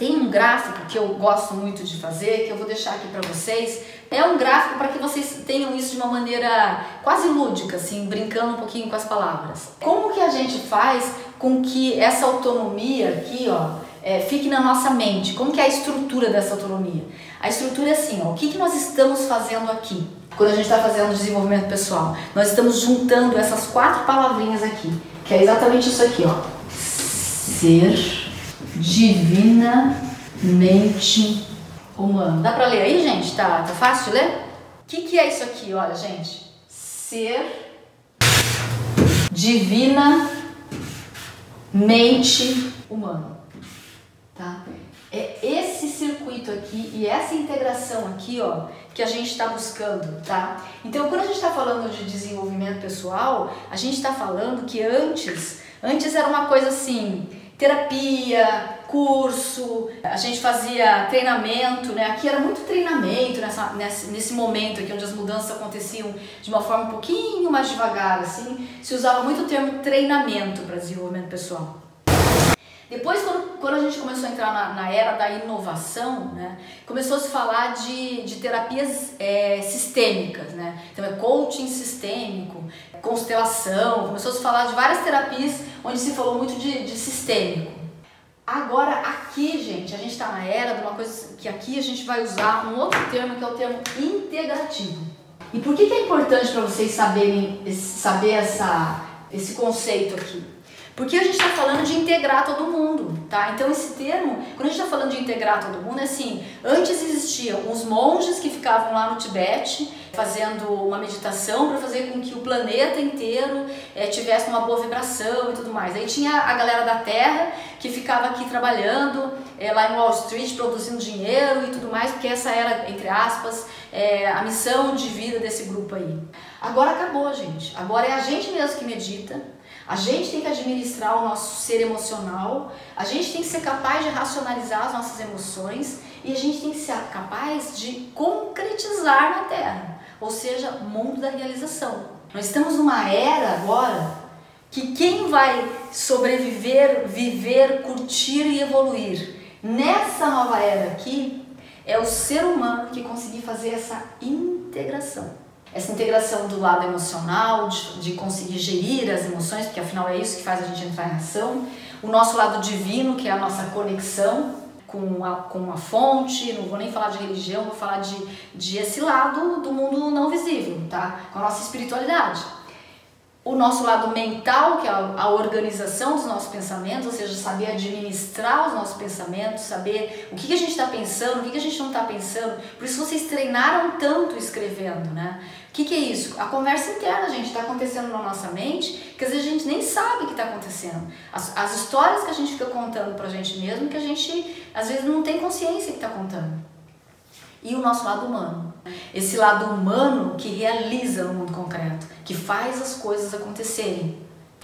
Tem um gráfico que eu gosto muito de fazer, que eu vou deixar aqui para vocês. É um gráfico para que vocês tenham isso de uma maneira quase lúdica, assim, brincando um pouquinho com as palavras. Como que a gente faz com que essa autonomia aqui, ó, é, fique na nossa mente? Como que é a estrutura dessa autonomia? A estrutura é assim, ó, o que, que nós estamos fazendo aqui? Quando a gente está fazendo desenvolvimento pessoal, nós estamos juntando essas quatro palavrinhas aqui, que é exatamente isso aqui, ó. Ser divinamente humano. Dá pra ler aí, gente? Tá, tá fácil ler? O que, que é isso aqui? Olha, gente. Ser divinamente humano. Tá? É esse circuito aqui e essa integração aqui, ó, que a gente está buscando, tá? Então, quando a gente está falando de desenvolvimento pessoal, a gente está falando que antes, antes era uma coisa assim, terapia, curso, a gente fazia treinamento, né? Aqui era muito treinamento nessa, nesse, nesse momento aqui onde as mudanças aconteciam de uma forma um pouquinho mais devagar, assim, se usava muito o termo treinamento para desenvolvimento pessoal. Depois, quando, quando a gente começou a entrar na, na era da inovação, né, começou a se falar de, de terapias é, sistêmicas, né? Então é coaching sistêmico, constelação, começou a se falar de várias terapias onde se falou muito de, de sistêmico. Agora, aqui, gente, a gente está na era de uma coisa que aqui a gente vai usar um outro termo que é o termo integrativo. E por que, que é importante para vocês saberem saber essa, esse conceito aqui? Porque a gente está falando de integrar todo mundo, tá? Então esse termo, quando a gente está falando de integrar todo mundo, é assim, antes existiam os monges que ficavam lá no Tibete fazendo uma meditação para fazer com que o planeta inteiro é, tivesse uma boa vibração e tudo mais. Aí tinha a galera da Terra que ficava aqui trabalhando é, lá em Wall Street, produzindo dinheiro e tudo mais, porque essa era, entre aspas, é, a missão de vida desse grupo aí. Agora acabou, gente. Agora é a gente mesmo que medita a gente tem que administrar o nosso ser emocional, a gente tem que ser capaz de racionalizar as nossas emoções e a gente tem que ser capaz de concretizar na Terra, ou seja, mundo da realização. Nós estamos numa era agora que quem vai sobreviver, viver, curtir e evoluir nessa nova era aqui é o ser humano que conseguir fazer essa integração essa integração do lado emocional, de, de, conseguir gerir as emoções, porque afinal é isso que faz a gente entrar em ação, o nosso lado divino, que é a nossa conexão com a, com a fonte, não vou nem falar de religião, vou falar de, de esse lado do mundo não visível, tá? Com a nossa espiritualidade o nosso lado mental, que é a organização dos nossos pensamentos, ou seja, saber administrar os nossos pensamentos, saber o que, a gente está pensando, o que, a gente não está pensando. Por isso vocês treinaram tanto escrevendo, né? O que, que é isso? A conversa interna, gente, está acontecendo na nossa mente, que às vezes a gente nem sabe o que está acontecendo. As, as histórias que a gente fica contando para a gente mesmo, que a gente às vezes não tem consciência que está contando. E o nosso lado humano esse lado humano que realiza no mundo concreto, que faz as coisas acontecerem.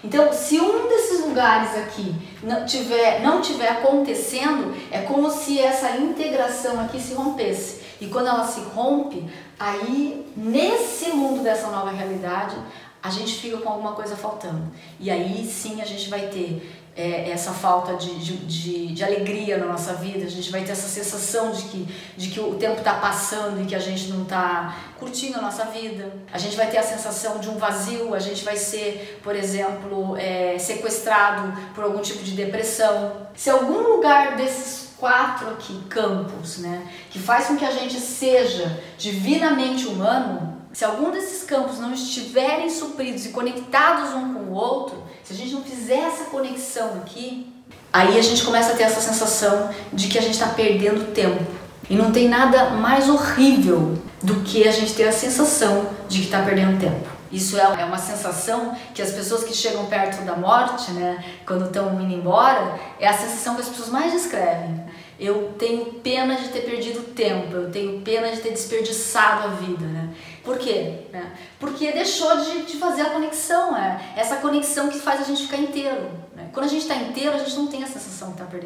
Então, se um desses lugares aqui não tiver, não tiver acontecendo, é como se essa integração aqui se rompesse. E quando ela se rompe, aí nesse mundo dessa nova realidade, a gente fica com alguma coisa faltando. E aí sim a gente vai ter é, essa falta de, de, de, alegria na nossa vida, a gente vai ter essa sensação de que, de que o tempo está passando e que a gente não está curtindo a nossa vida. A gente vai ter a sensação de um vazio, a gente vai ser, por exemplo, é, sequestrado por algum tipo de depressão. Se algum lugar desses quatro aqui campos, né, que faz com que a gente seja divinamente humano, se algum desses campos não estiverem supridos e conectados um com o outro, se a gente não fizer essa conexão aqui, aí a gente começa a ter essa sensação de que a gente está perdendo tempo. E não tem nada mais horrível do que a gente ter a sensação de que está perdendo tempo. Isso é, é uma sensação que as pessoas que chegam perto da morte, né, quando estão indo embora, é a sensação que as pessoas mais descrevem. Eu tenho pena de ter perdido tempo, eu tenho pena de ter desperdiçado a vida, né? Por quê? Né? Porque deixou de, de fazer a conexão, é essa conexão que faz a gente ficar inteiro. Né? Quando a gente está inteiro, a gente não tem a sensação que está perdendo.